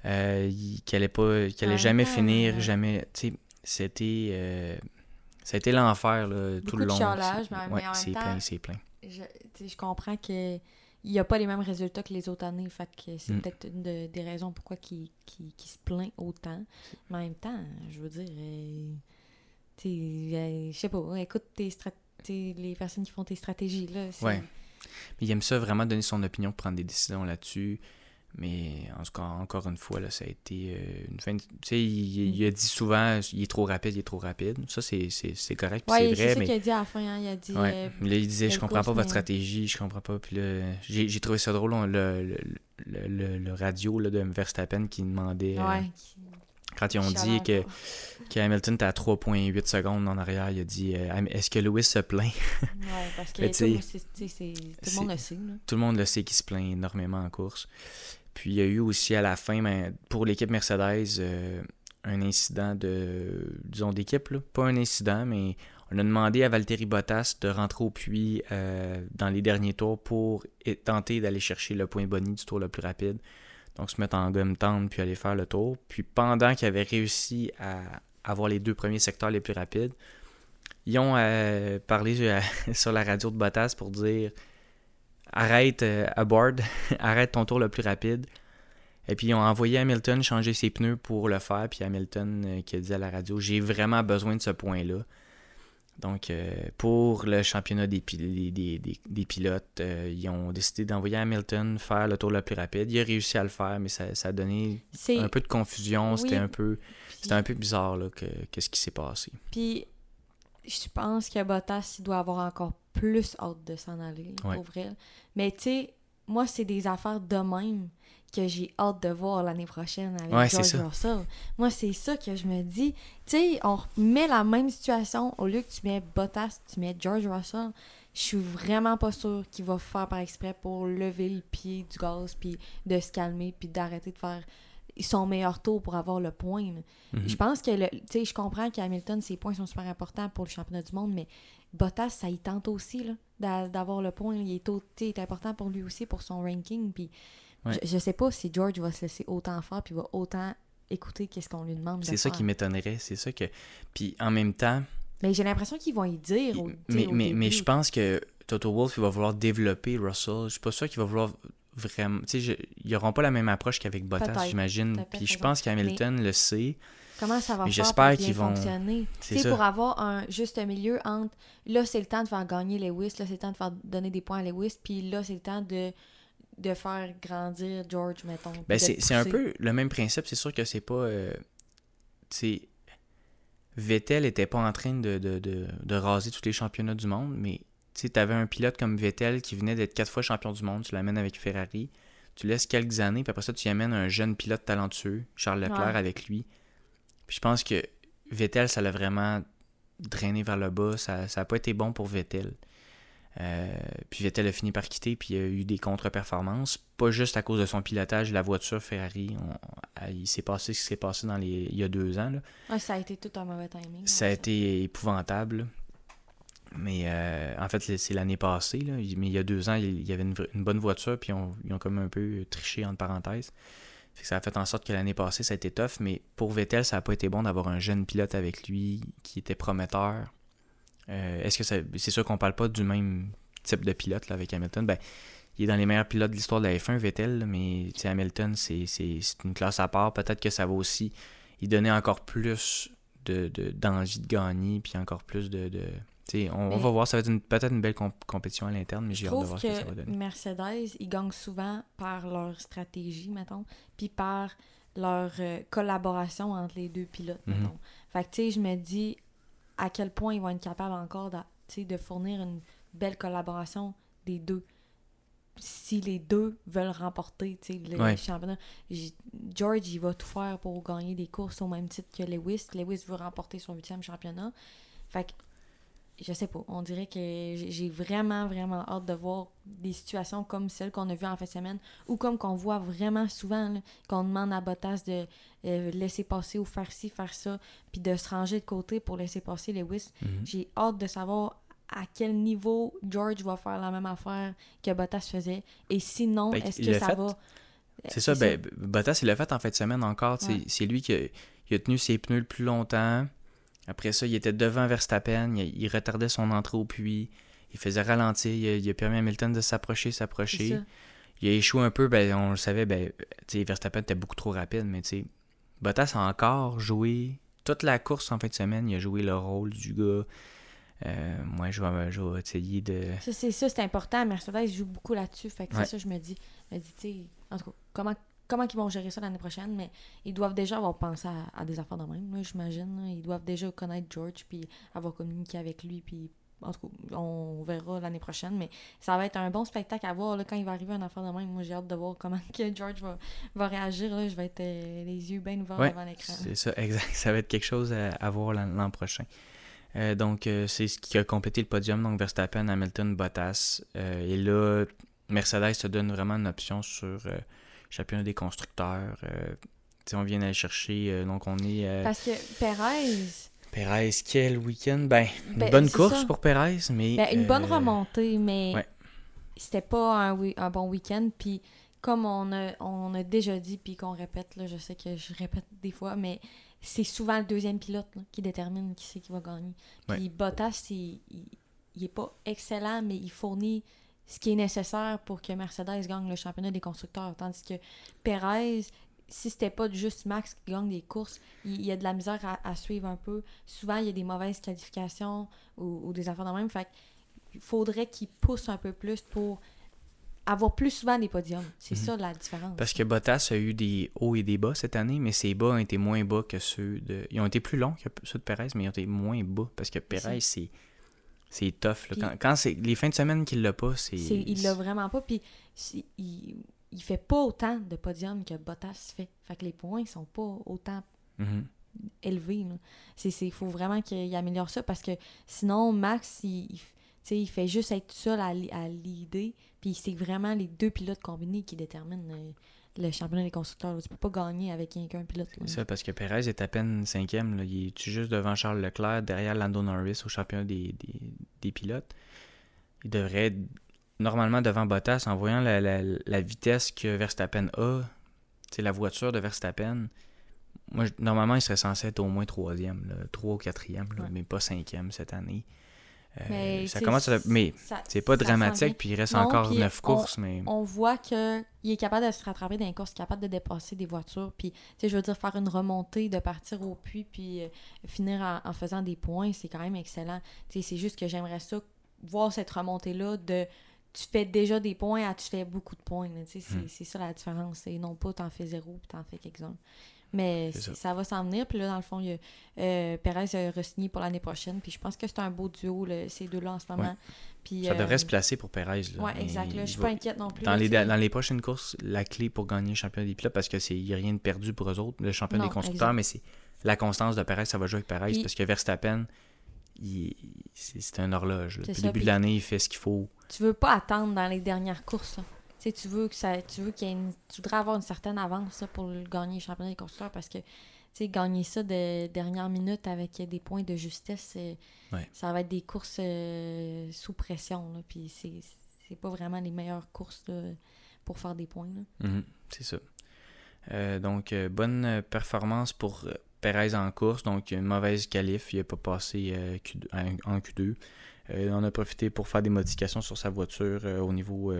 euh, qu'il allait, pas... qu'il allait jamais finir, jamais... Tu sais, c'était... Euh... Ça a été l'enfer, là, tout le long.
De charlage, mais,
ouais,
mais en
même
temps...
c'est plein,
Je, je comprends que il n'y a pas les mêmes résultats que les autres années. Fait que c'est
Mm.
peut-être une de- des raisons pourquoi qu'il se plaint autant. Mais en même temps, je veux dire, euh, euh, je sais pas, écoute tes strat- t'sais, les personnes qui font tes stratégies, là.
Ouais. Mais il aime ça vraiment donner son opinion, prendre des décisions là-dessus. Mais en tout cas, encore une fois, là, ça a été euh, une fin. de- Tu sais, il, il a dit souvent il est trop rapide, il est trop rapide. Ça, c'est c'est- c'est correct,
Ouais,
c'est vrai.
ça
mais
qu'il a dit à la fin. hein, Il a dit.
Ouais.
euh,
Là, il disait, je comprends pas votre stratégie, je comprends pas. Puis là, j'ai j'ai trouvé ça drôle, on- le, le, le, le- radio là, de Verstappen qui demandait, euh, quand ils ont dit que, que Hamilton était à 3.8 secondes en arrière, il a dit, euh, est-ce que Lewis se plaint?
Ouais, parce que tout, le monde le sait. Là.
Tout le monde le sait qu'il se plaint énormément en course. Puis il y a eu aussi à la fin, ben, pour l'équipe Mercedes, euh, un incident de, disons, d'équipe. Pas un incident, mais on a demandé à Valtteri Bottas de rentrer au puits euh, dans les derniers tours pour tenter d'aller chercher le point boni du tour le plus rapide. Donc se mettre en gomme tendre puis aller faire le tour. Puis pendant qu'il avait réussi à avoir les deux premiers secteurs les plus rapides, ils ont euh, parlé sur la radio de Bottas pour dire arrête euh, à board, arrête ton tour le plus rapide. Et puis ils ont envoyé Hamilton changer ses pneus pour le faire. Puis Hamilton euh, qui a dit à la radio J'ai vraiment besoin de ce point-là. Donc euh, pour le championnat des, des, des- des- des pilotes, euh, ils ont décidé d'envoyer Hamilton faire le tour le plus rapide. Il a réussi à le faire, mais ça, ça a donné un peu de confusion.
Oui.
C'était un peu
Puis-
c'était un peu bizarre là, que, que ce qui s'est passé.
Puis, je pense que Bottas, il doit avoir encore plus hâte de s'en aller,
Ouais.
pour vrai. Mais tu sais, moi, c'est des affaires de même que j'ai hâte de voir l'année prochaine avec
Ouais,
George. Russell. Moi, c'est ça que je me dis. Tu sais, on met la même situation. Au lieu que tu mets Bottas, tu mets George Russell. Je suis vraiment pas sûre qu'il va faire par exprès pour lever le pied du gaz, puis de se calmer, puis d'arrêter de faire son meilleur tour pour avoir le point.
Mhm.
Je pense que, tu sais, je comprends qu'Hamilton, ses points sont super importants pour le championnat du monde, mais Bottas, ça y tente aussi, là, d'a- d'avoir le point. Il est, il est important pour lui aussi, pour son ranking. Puis,
Ouais.
je, je sais pas si George va se laisser autant faire, puis va autant écouter qu'est-ce qu'on lui demande de
C'est ça
faire.
qui m'étonnerait. C'est ça que. Puis en même temps,
Mais j'ai l'impression qu'ils vont y dire. au-
mais,
au
mais, mais je pense que Toto Wolff il va vouloir développer Russell. Je suis pas sûr qu'il va vouloir vraiment. Tu sais, ils n'auront pas la même approche qu'avec Bottas, j'imagine. Puis je pense qu'Hamilton le sait.
Comment ça va
j'espère qu'ils vont-
fonctionner?
C'est
pour avoir un juste milieu entre là, c'est le temps de faire gagner Lewis, là, c'est le temps de faire donner des points à Lewis, puis là, c'est le temps de, de faire grandir George, mettons.
Ben, c'est un peu le même principe. C'est sûr que c'est pas. euh, tu sais, Vettel était pas en train de, de, de, de raser tous les championnats du monde, mais tu avais un pilote comme Vettel qui venait d'être quatre fois champion du monde, tu l'amènes avec Ferrari, tu laisses quelques années, puis après ça, tu y amènes un jeune pilote talentueux, Charles Leclerc,
Ouais.
avec lui. Puis je pense que Vettel, ça l'a vraiment drainé vers le bas. Ça n'a pas été bon pour Vettel. Euh, puis Vettel a fini par quitter, puis il y a eu des contre-performances. Pas juste à cause de son pilotage, la voiture Ferrari. on- il s'est passé ce qui s'est passé dans les, il y a deux ans. là.
Ouais, ça a été tout un mauvais timing.
Ça a été épouvantable. Mais euh, en fait, c'est l'année passée. là. Mais il y a deux ans, il y avait une, bonne voiture, puis on- ils ont comme un peu triché, entre parenthèses. Ça a fait en sorte que l'année passée, ça a été tough. Mais pour Vettel, ça n'a pas été bon d'avoir un jeune pilote avec lui qui était prometteur. Euh, Est-ce que. C'est sûr qu'on parle pas du même type de pilote là, avec Hamilton. Ben, il est dans les meilleurs pilotes de l'histoire de la F1, Vettel, mais Hamilton, c'est une classe à part. Peut-être que ça va aussi y donner encore plus de, de- d'envie de, gagner, puis encore plus de, de, on, on,
Mais-
va voir, ça va être peut-être une belle comp- compétition à l'interne, mais j'ai hâte de voir ce que ça va donner.
Mercedes, ils gagnent souvent par leur stratégie, mettons, puis par leur euh, collaboration entre les deux pilotes,
Mhm.
mettons. Fait que, tu sais, je me dis à quel point ils vont être capables encore de fournir une belle collaboration des deux. Si les deux veulent remporter tu sais, le
Ouais.
championnat, George, il va tout faire pour gagner des courses au même titre que Lewis. Lewis veut remporter son huitième championnat. Fait que je sais pas, on dirait que j'ai vraiment, vraiment hâte de voir des situations comme celles qu'on a vues en fin de semaine ou comme qu'on voit vraiment souvent, qu'on demande à Bottas de euh, laisser passer ou faire ci, faire ça, puis de se ranger de côté pour laisser passer Lewis.
Mhm.
J'ai hâte de savoir à quel niveau George va faire la même affaire que Bottas faisait et sinon,
Ben,
est-ce que ça
fait.
va?
C'est ça, ben, Bottas, il l'a fait en fin de semaine encore.
Ouais.
C'est lui qui a, il a tenu ses pneus le plus longtemps. Après ça, il était devant Verstappen. Il, il retardait son entrée au puits. Il faisait ralentir. Il a, il a permis à Hamilton de s'approcher, s'approcher. Il a échoué un peu. Ben, on le savait. Ben, Verstappen était beaucoup trop rapide. Mais tu Bottas a encore joué toute la course en fin de semaine. Il a joué le rôle du gars. Euh, moi, je vais, je vais essayer de.
Ça, c'est ça, c'est important. Mercedes joue beaucoup là-dessus. Fait que
Ouais.
c'est ça, je me dis. Je me dis, tu sais, en tout cas, comment, comment ils vont gérer ça l'année prochaine, mais ils doivent déjà avoir pensé à, à des affaires de même, j'imagine. Ils doivent déjà connaître George, puis avoir communiqué avec lui, puis en tout cas, on verra l'année prochaine, mais ça va être un bon spectacle à voir là, quand il va arriver une affaire de même. Moi, j'ai hâte de voir comment que George va, va réagir. Là. Je vais être euh, les yeux bien ouverts
Ouais,
devant l'écran.
C'est ça, exact. Ça va être quelque chose à, à voir l'an prochain. Euh, donc, euh, c'est ce qui a complété le podium. Donc, Verstappen, Hamilton, Bottas. Et là, Mercedes se donne vraiment une option sur championnat des constructeurs. Euh, on vient d'aller chercher. euh, donc, on est. euh,
Parce que Perez,
Perez, quel week-end? Ben, une
Ben,
bonne course
ça.
pour Perez, mais.
Ben, une bonne remontée, mais
ouais.
c'était pas un, un bon week-end. Puis comme on a, on a déjà dit, puis qu'on répète, là, je sais que je répète des fois, mais c'est souvent le deuxième pilote là, qui détermine qui c'est qui va gagner. Puis Bottas, il, il, il est pas excellent, mais il fournit ce qui est nécessaire pour que Mercedes gagne le championnat des constructeurs. Tandis que Perez, si c'était pas juste Max qui gagne des courses, il, il y a de la misère à, à suivre un peu. Souvent, il y a des mauvaises qualifications ou, ou des affaires de même. Fait il faudrait qu'il pousse un peu plus pour avoir plus souvent des podiums. C'est
Mhm.
ça la différence.
Parce que Bottas a eu des hauts et des bas cette année, mais ses bas ont été moins bas que ceux de. Ils ont été plus longs que ceux de Perez, mais ils ont été moins bas. Parce que Perez, c'est. C'est tough. là. Quand, quand c'est les fins de semaine qu'il l'a pas, c'est.
Il l'a vraiment pas. Puis il, il fait pas autant de podiums que Bottas fait. Fait que les points sont pas autant
Mhm.
élevés. c'est, faut vraiment qu'il améliore ça parce que sinon, Max, il, il, il fait juste être seul à, à l'idée. Puis c'est vraiment les deux pilotes combinés qui déterminent euh, le championnat des constructeurs. là. Tu peux pas gagner avec rien qu'un pilote.
C'est ça, parce que Perez est à peine cinquième. Là. Il est juste devant Charles Leclerc, derrière Lando Norris au championnat des, des, des pilotes? Il devrait être normalement devant Bottas en voyant la, la, la vitesse que Verstappen a. C'est la voiture de Verstappen. Moi, je- normalement, il serait censé être au moins troisième, trois ou quatrième,
Ouais.
mais pas cinquième cette année. Euh,
Mais,
ça commence à... Mais c'est pas dramatique, puis il reste
Non,
encore neuf courses, mais...
on voit qu'il est capable de se rattraper dans les courses, capable de dépasser des voitures, puis, je veux dire, faire une remontée, de partir au puits, puis euh, finir en, en faisant des points, c'est quand même excellent. C'est juste que j'aimerais ça, voir cette remontée-là de tu fais déjà des points à tu fais beaucoup de points. c'est
Hmm.
c'est ça la différence. Et non pas t'en fais zéro, puis t'en fais quelques-uns. Mais
ça.
ça. va s'en venir. Puis là, dans le fond, il y a, euh, Perez a re-signé pour l'année prochaine. Puis je pense que c'est un beau duo, là, ces deux-là, en ce moment. Puis,
Ça devrait
euh,
se placer pour Perez. Mais
exact. Là, je suis
va-
pas inquiète non plus.
Dans
là,
les, dans les prochaines courses, la clé pour gagner le championnat des pilotes, parce que c'est y a rien de perdu pour eux autres, le championnat
Non,
des constructeurs,
exact.
mais c'est la constance de Perez, ça va jouer avec Perez,
Puis-
parce que Verstappen, il- c'est un horloge. Depuis le début
puis-
de l'année, il fait ce qu'il faut.
tu veux pas attendre dans les dernières courses. là. Tu sais, tu veux que ça, tu veux qu'il y ait une- tu voudrais avoir une certaine avance là, pour le gagner le championnat des constructeurs parce que tu sais, gagner ça de dernière minute avec des points de justesse,
Ouais.
ça va être des courses euh, sous pression. Là, puis c'est, c'est pas vraiment les meilleures courses là, pour faire des points. là.
Mhm, c'est ça. Euh, donc, euh, bonne performance pour Perez en course. Donc, une mauvaise qualif. Il n'a pas passé Q2 en en Q2. Euh, on a profité pour faire des modifications sur sa voiture au niveau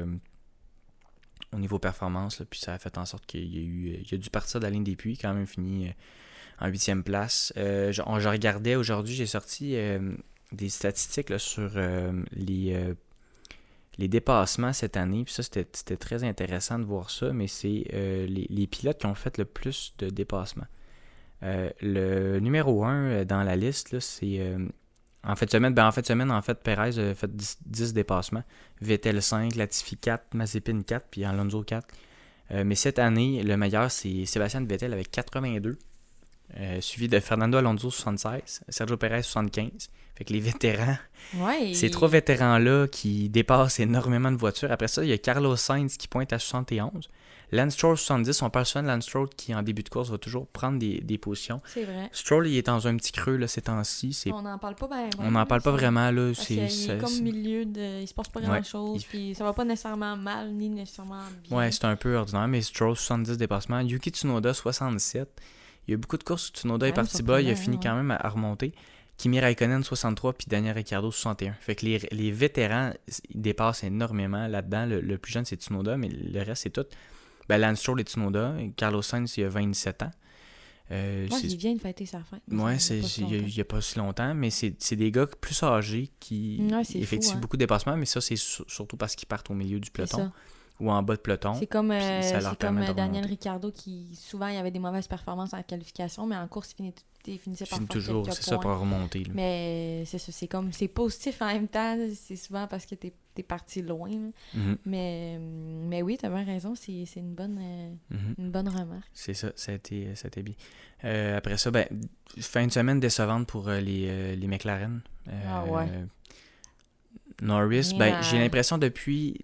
au niveau performance. puis ça a fait en sorte qu'il y a, eu, il a dû partir de la ligne des puits. Quand même fini euh, en huitième place. Euh, je, regardais aujourd'hui, j'ai sorti euh, des statistiques sur euh, les, euh, dépassements cette année. Puis ça, c'était très intéressant de voir ça, mais c'est euh, les, les pilotes qui ont fait le plus de dépassements. Euh, le numéro 1 dans la liste, c'est euh, en fait de semaine. Ben, en de semaine, en fait, Perez a fait 10, 10 dépassements. Vettel 5, Latifi 4, Mazepin 4, puis Alonso 4. Euh, mais cette année, le meilleur, c'est Sébastien Vettel avec 82. euh, suivi de Fernando Alonso 76, Sergio Perez 75. Fait que les vétérans,
Ouais.
ces trois vétérans-là qui dépassent énormément de voitures. Après ça, il y a Carlos Sainz qui pointe à 71. Lance Stroll 70, on parle souvent de Lance Stroll qui en début de course va toujours prendre des, des positions.
C'est vrai.
Stroll, il est dans un petit creux là, ces temps-ci.
On n'en parle pas bien.
On n'en parle pas vraiment. Là. C'est,
est comme milieu de. Il se passe pas
Ouais.
grand chose.
Il-
Puis ça va pas nécessairement mal ni nécessairement bien.
Ouais, c'est un peu ordinaire, mais Stroll 70 dépassements. Yuki Tsunoda 67. Il y a beaucoup de courses où Tsunoda est parti bas, il a fini
ouais.
quand même à, à remonter. Kimi Raikkonen 63 puis Daniel Ricciardo 61. Fait que les, les vétérans ils dépassent énormément là-dedans. Le, le plus jeune c'est Tsunoda, mais le reste c'est tout. Ben, Lance Stroll et Tsunoda. Carlos Sainz il a 27 ans. Euh,
il vient de fêter sa pas si
il y a- pas si longtemps, mais c'est des gars plus âgés qui
Ouais, c'est fou,
effectuent
hein.
beaucoup de dépassements, mais ça c'est sur- surtout parce qu'ils partent au milieu du peloton ou en bas de peloton.
C'est comme, euh,
ça
comme
de
euh, Daniel. Ricciardo qui, souvent, il avait des mauvaises performances en qualification, mais en course, il, finit- il finissait par faire
toujours, c'est ça, pour remonter. là.
Mais c'est ça, c'est comme, c'est positif en même temps, c'est souvent parce que t'es es parti loin.
Mhm,
Mais, euh, mais oui, t'as bien raison, c'est une bonne, euh,
mhm.
une bonne remarque.
C'est ça, ça a été, ça a été bien. Euh, après ça, ben, fin de semaine décevante pour euh, les, euh, les McLaren. Euh,
Ah ouais.
Norris, ben, j'ai l'impression depuis.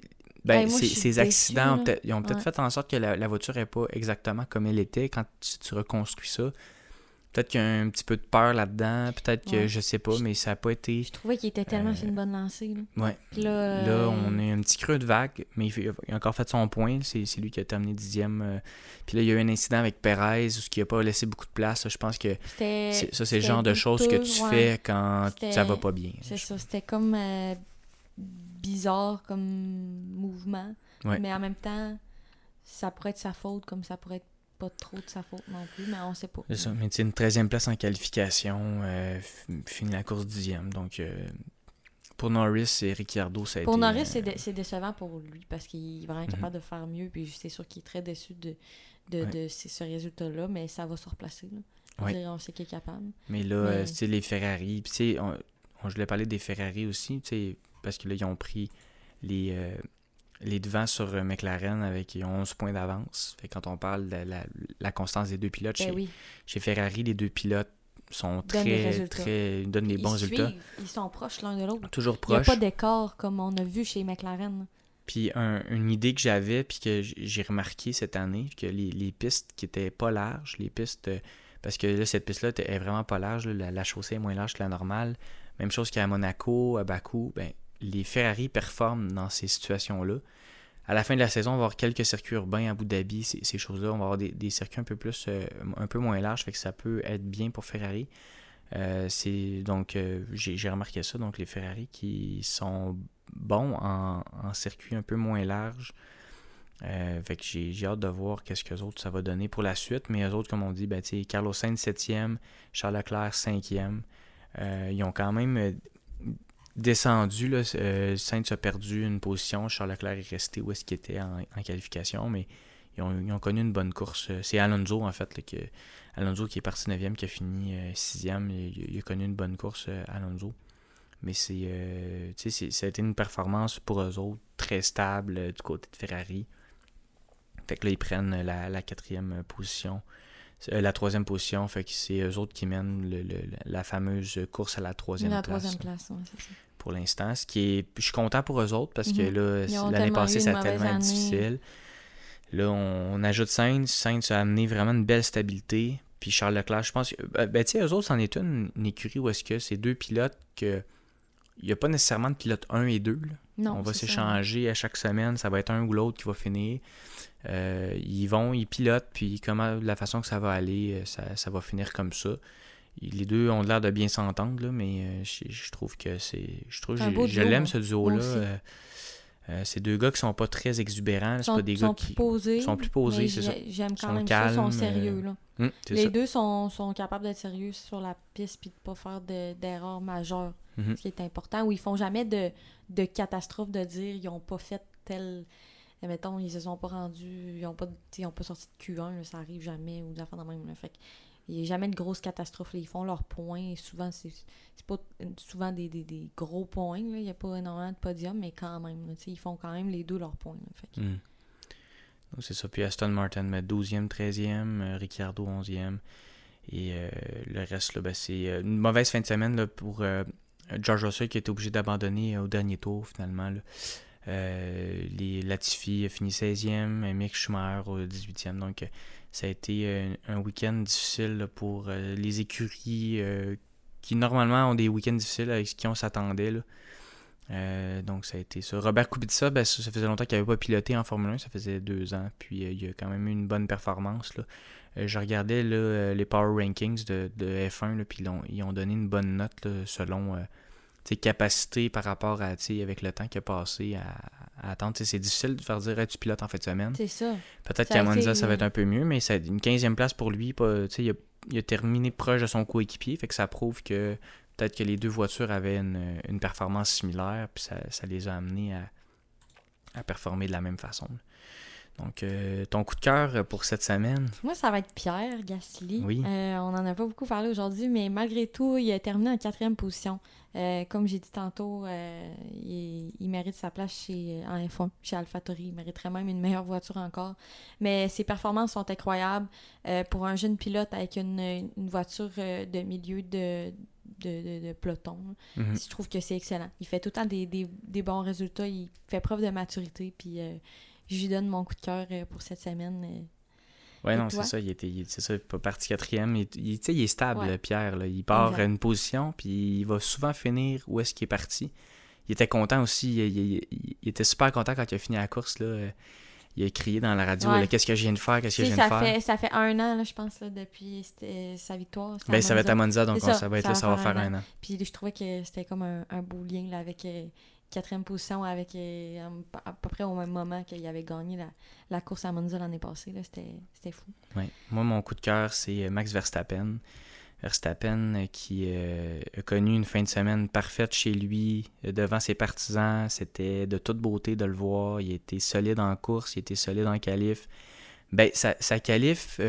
Ben,
Hey, moi,
ces,
déçue,
accidents ont peut-être- ils ont peut-être
Ouais.
fait en sorte que la, la voiture n'est pas exactement comme elle était quand tu, tu reconstruis ça. Peut-être qu'il y a un petit peu de peur là-dedans, peut-être que
Ouais.
je sais pas, mais ça n'a pas été.
Je trouvais qu'il était tellement
Euh,
sur une bonne lancée. Là,
Ouais.
Puis là,
Là,
euh,
on a un petit creux de vague, mais il, a encore fait son point. C'est lui qui a terminé dixième. euh. Puis là, il y a eu un incident avec Perez, où ce qui n'a pas laissé beaucoup de place. Je pense que ça, c'est le genre de choses que tu
ouais.
fais quand ça va pas bien.
C'est ça, c'était comme euh, bizarre comme mouvement.
Ouais.
Mais en même temps, ça pourrait être sa faute comme ça pourrait être pas trop de sa faute non plus, mais on sait pas.
C'est ça. Mais c'est une 13e place en qualification, euh, finit la course dixième. Donc, euh, pour Norris et Ricciardo, ça a
Pour
été.
Norris,
euh,
c'est dé- c'est décevant pour lui parce qu'il est vraiment
Mhm.
capable de faire mieux. Puis c'est sûr qu'il est très déçu de, de,
Ouais.
de ce résultat-là, mais ça va se replacer. Là. Je veux
Ouais.
dire, on sait qu'il est capable.
Mais là,
Mais-
tu sais, les Ferrari, puis tu sais, on, on- je voulais parler des Ferrari aussi, tu sais, parce que là, ils ont pris les, euh, les devants sur euh, McLaren avec ils ont 11 points d'avance. Fait quand on parle de la, la constance des deux pilotes,
Ben
chez,
oui.
chez Ferrari, les deux pilotes sont
Donnent des
très, très, donnent des bons résultats.
Ils sont proches l'un de l'autre.
Toujours
Il n'y a
proches.
pas d'écart comme on a vu chez McLaren.
Puis un- une idée que j'avais, puis que j'ai remarqué cette année, que les, les pistes qui étaient pas larges, les pistes, euh, parce que là, cette piste-là est vraiment pas large, là, la, la chaussée est moins large que la normale. Même chose qu'à Monaco, à Bakou, ben, les Ferrari performent dans ces situations-là. À la fin de la saison, on va avoir quelques circuits urbains à Abu Dhabi, ces, choses-là. On va avoir des, circuits un peu plus, euh, un peu moins larges, fait que ça peut être bien pour Ferrari. Euh, donc euh, j'ai remarqué ça. Donc les Ferrari qui sont bons en, en circuit un peu moins large. J'ai hâte de voir qu'est-ce que autres ça va donner pour la suite. Mais eux autres, comme on dit, ben, Carlos Sainz 7e, Charles Leclerc 5e. Euh, ils ont quand même descendu. Là, euh, Sainz a perdu une position. Charles Leclerc est resté où est-ce qu'il était en, en qualification. Mais ils ont, ils ont connu une bonne course. Euh, C'est Alonso, en fait, là, que, Alonso qui est parti 9e, qui a fini 6e. Il, il a connu une bonne course, euh, Alonso. Mais c'est, euh, tu sais, c'est- ça a été une performance pour eux autres très stable euh, du côté de Ferrari. Fait que là, ils prennent la, la quatrième position. Euh, la troisième position, fait que c'est eux autres qui mènent le- le- la fameuse course à la troisième
la
place
troisième place, ouais, c'est ça.
Pour l'instant. Ce qui est. Je suis content pour eux autres parce que
Mhm.
là, l'année passée, ça a tellement
année.
difficile. Là, on, on ajoute Sainz. Sainz a amené vraiment une belle stabilité. Puis Charles Leclerc, je pense que. Ben, ben, tu sais, eux autres, c'en est une, une écurie où est-ce que c'est deux pilotes que. Il n'y a pas nécessairement de pilote 1 et 2. là.
Non,
on va
ça.
s'échanger à chaque semaine. Ça va être un ou l'autre qui va finir. Euh, ils vont, ils pilotent, puis comment la façon que ça va aller, euh, ça, ça va finir comme ça. Les deux ont l'air de bien s'entendre, mais euh, je, je trouve que c'est. Je trouve je- je l'aime
moi.
ce duo-là. Euh, euh, c'est deux gars qui sont pas très exubérants. C'est pas
sont,
des
sont
gars
plus
qui.
posés.
sont plus posés, c'est ça.
j'ai- J'aime quand
Sont
même ça, ils sont
calmes,
sérieux.
euh,
Là.
Hum,
Les
ça.
deux sont, sont capables d'être sérieux sur la piste puis de pas faire de- d'erreurs majeures.
Mhm.
ce qui est important, où ils font jamais de, de catastrophe de dire ils ont pas fait tel. Mettons, ils se sont pas rendus, ils ont pas, ils ont pas sorti de Q1, là, ça arrive jamais, ou des affaires de même. là. Fait que il n'y a jamais de grosses catastrophes. Ils font leurs points. Souvent, c'est pas souvent des, des, gros points. là. Il n'y a pas énormément de podium, mais quand même. ils font quand même les deux leurs points.
Hmm. Donc, c'est ça. Puis Aston Martin met 12e, 13e, euh, Ricciardo 11e. Et euh, le reste, là, ben, c'est euh, une mauvaise fin de semaine là, pour euh, George Russell qui été obligé d'abandonner au dernier tour finalement. là. Les Latifi fini 16e, euh, Mick Schumacher au 18e. Donc, ça a été euh, un week-end difficile pour euh, les écuries euh, qui normalement ont des week-ends difficiles avec qui on s'attendait. donc ça a été ça. Robert Kubica, ben, ça, faisait longtemps qu'il n'avait pas piloté en Formule 1, ça faisait deux ans. Puis il a quand même eu une bonne performance. Là. Je regardais là, les Power Rankings de, de F1, là, puis ils ont, ils ont donné une bonne note selon euh, tu sais, capacité par rapport à tu sais, avec le temps qui a passé à, à attendre. C'est difficile de faire dire Hey, tu pilotes en fin de semaine.
C'est ça.
Peut-être qu'à Monza,
été,
ça va être un peu mieux, mais c'est une 15e place pour lui. Pas, tu sais, il, a, il a terminé proche de son coéquipier, fait que ça prouve que peut-être que les deux voitures avaient une, une performance similaire, puis ça, ça les a amenés à, à performer de la même façon. Donc, euh, ton coup de cœur pour cette semaine?
Moi, ça va être Pierre Gasly.
Oui.
Euh, on n'en a pas beaucoup parlé aujourd'hui, mais malgré tout, il a terminé en quatrième position. Euh, comme j'ai dit tantôt, euh, il, il mérite sa place chez, en F1, chez AlphaTauri. Il mériterait même une meilleure voiture encore. Mais ses performances sont incroyables. Pour un jeune pilote avec une, une voiture de milieu de, de, de- de peloton,
Mhm.
je trouve que c'est excellent. Il fait tout le temps des, des- des bons résultats. Il fait preuve de maturité. Puis euh, je lui donne mon coup de cœur euh, pour cette semaine. euh.
Ouais,
Et
non, c'est ça. Il était, c'est ça, pas parti quatrième. Il, il- tu sais, il est stable,
Ouais.
Pierre. là. Il part
Exact.
à une position, puis il va souvent finir où est-ce qu'il est parti. Il était content aussi. Il, était super content quand il a fini la course. Là. Euh, Il a crié dans la radio
Ouais.
Qu'est-ce que je viens de faire Qu'est-ce que je de
ça
faire?
fait, ça fait un an, là, je pense, là, depuis c'était- sa victoire.
Ben, ça va être à
Monza.
Donc on-
ça,
va être
ça
là,
va
ça va
faire un
un an.
Puis je trouvais que c'était comme un, un beau lien là, avec euh, quatrième position, avec euh, à peu près au même moment qu'il avait gagné la, course à Monza l'année passée. C'était fou.
Ouais. Moi, mon coup de cœur, c'est euh, Max Verstappen. Verstappen euh, qui a connu une fin de semaine parfaite chez lui, devant ses partisans. C'était de toute beauté de le voir. Il était solide en course, il était solide en qualif. Ben, sa, sa qualif,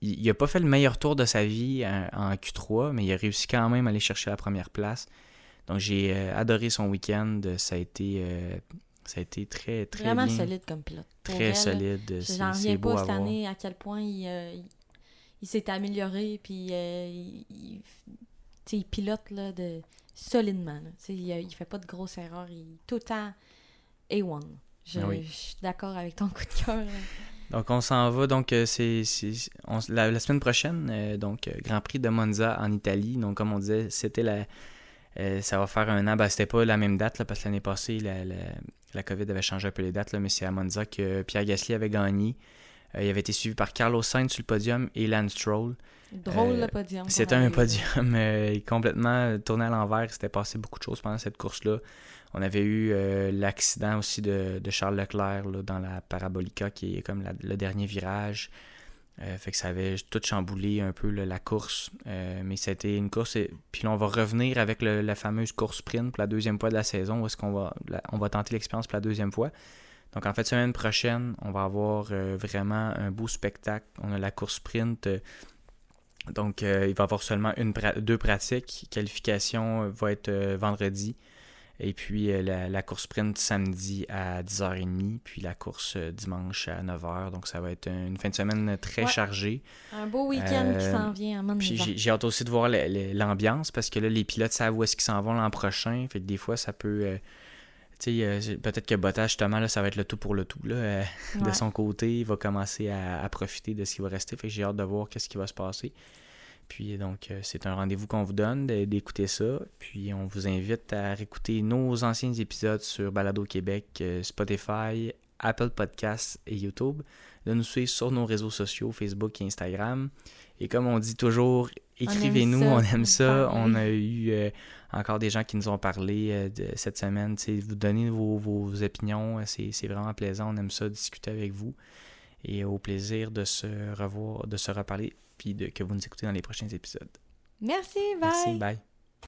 il n'a pas fait le meilleur tour de sa vie en, en Q3, mais il a réussi quand même à aller chercher la première place. Donc j'ai euh, adoré son week-end. Ça a été, euh, ça a été très, très
Vraiment
bien.
solide comme pilote.
Très solide.
J'en reviens pas
à
cette année à quel point il, euh, il, il s'est amélioré. Puis euh, il, pilote là, de, solidement. là. Il, il fait pas de grosses erreurs. Il tout le temps A1. Je,
oui.
je suis d'accord avec ton coup de cœur.
Donc on s'en va donc c'est la, la semaine prochaine euh, donc Grand Prix de Monza en Italie donc comme on disait c'était la euh, ça va faire un an ben, c'était pas la même date là, parce que l'année passée la, la, la COVID avait changé un peu les dates là, mais c'est à Monza que Pierre Gasly avait gagné Euh, il avait été suivi par Carlos Sainz sur le podium et Lance Stroll
Drôle
Euh,
le podium.
c'était un podium complètement tourné à l'envers. Il s'était passé beaucoup de choses pendant cette course-là. On avait eu l'accident aussi de, de Charles Leclerc là, dans la Parabolica, qui est comme la- le dernier virage. Euh, fait que ça avait tout chamboulé un peu la course. Euh, mais c'était une course. et- Puis là, on va revenir avec la fameuse course sprint pour la deuxième fois de la saison. Où est-ce qu'on va, on va tenter l'expérience pour la deuxième fois. Donc en fait, semaine prochaine, on va avoir euh, vraiment un beau spectacle. On a la course sprint. donc, il va y avoir seulement une deux pratiques. Qualification va être vendredi. Et puis euh, la, la course sprint samedi à 10h30. Puis la course euh, dimanche à 9h. Donc, ça va être une fin de semaine très
Ouais.
chargée.
Un beau week-end qui
Euh,
s'en vient à Monza.
Puis j'ai j'ai hâte aussi de voir l'ambiance parce que là, les pilotes savent où est-ce qu'ils s'en vont l'an prochain. Fait que des fois, ça peut. euh, euh, peut-être que Bottas, justement, là, ça va être le tout pour le tout. Là, euh, de son côté, il va commencer à, à profiter de ce qui va rester. Fait que j'ai hâte de voir qu'est-ce qui va se passer. Puis donc, euh, c'est un rendez-vous qu'on vous donne d'écouter ça. Puis on vous invite à réécouter nos anciens épisodes sur Balado Québec, euh, Spotify, Apple Podcasts et YouTube. De nous suivre sur nos réseaux sociaux, Facebook et Instagram. Et comme on dit toujours, écrivez-nous,
ça,
on aime ça. On a eu euh, encore des gens qui nous ont parlé euh, de cette semaine. Vous donnez vos, vos opinions, c'est c'est vraiment plaisant. On aime ça discuter avec vous. Et au plaisir de se revoir, de se reparler, puis de, que vous nous écoutez dans les prochains épisodes.
Merci, bye.
Merci, bye.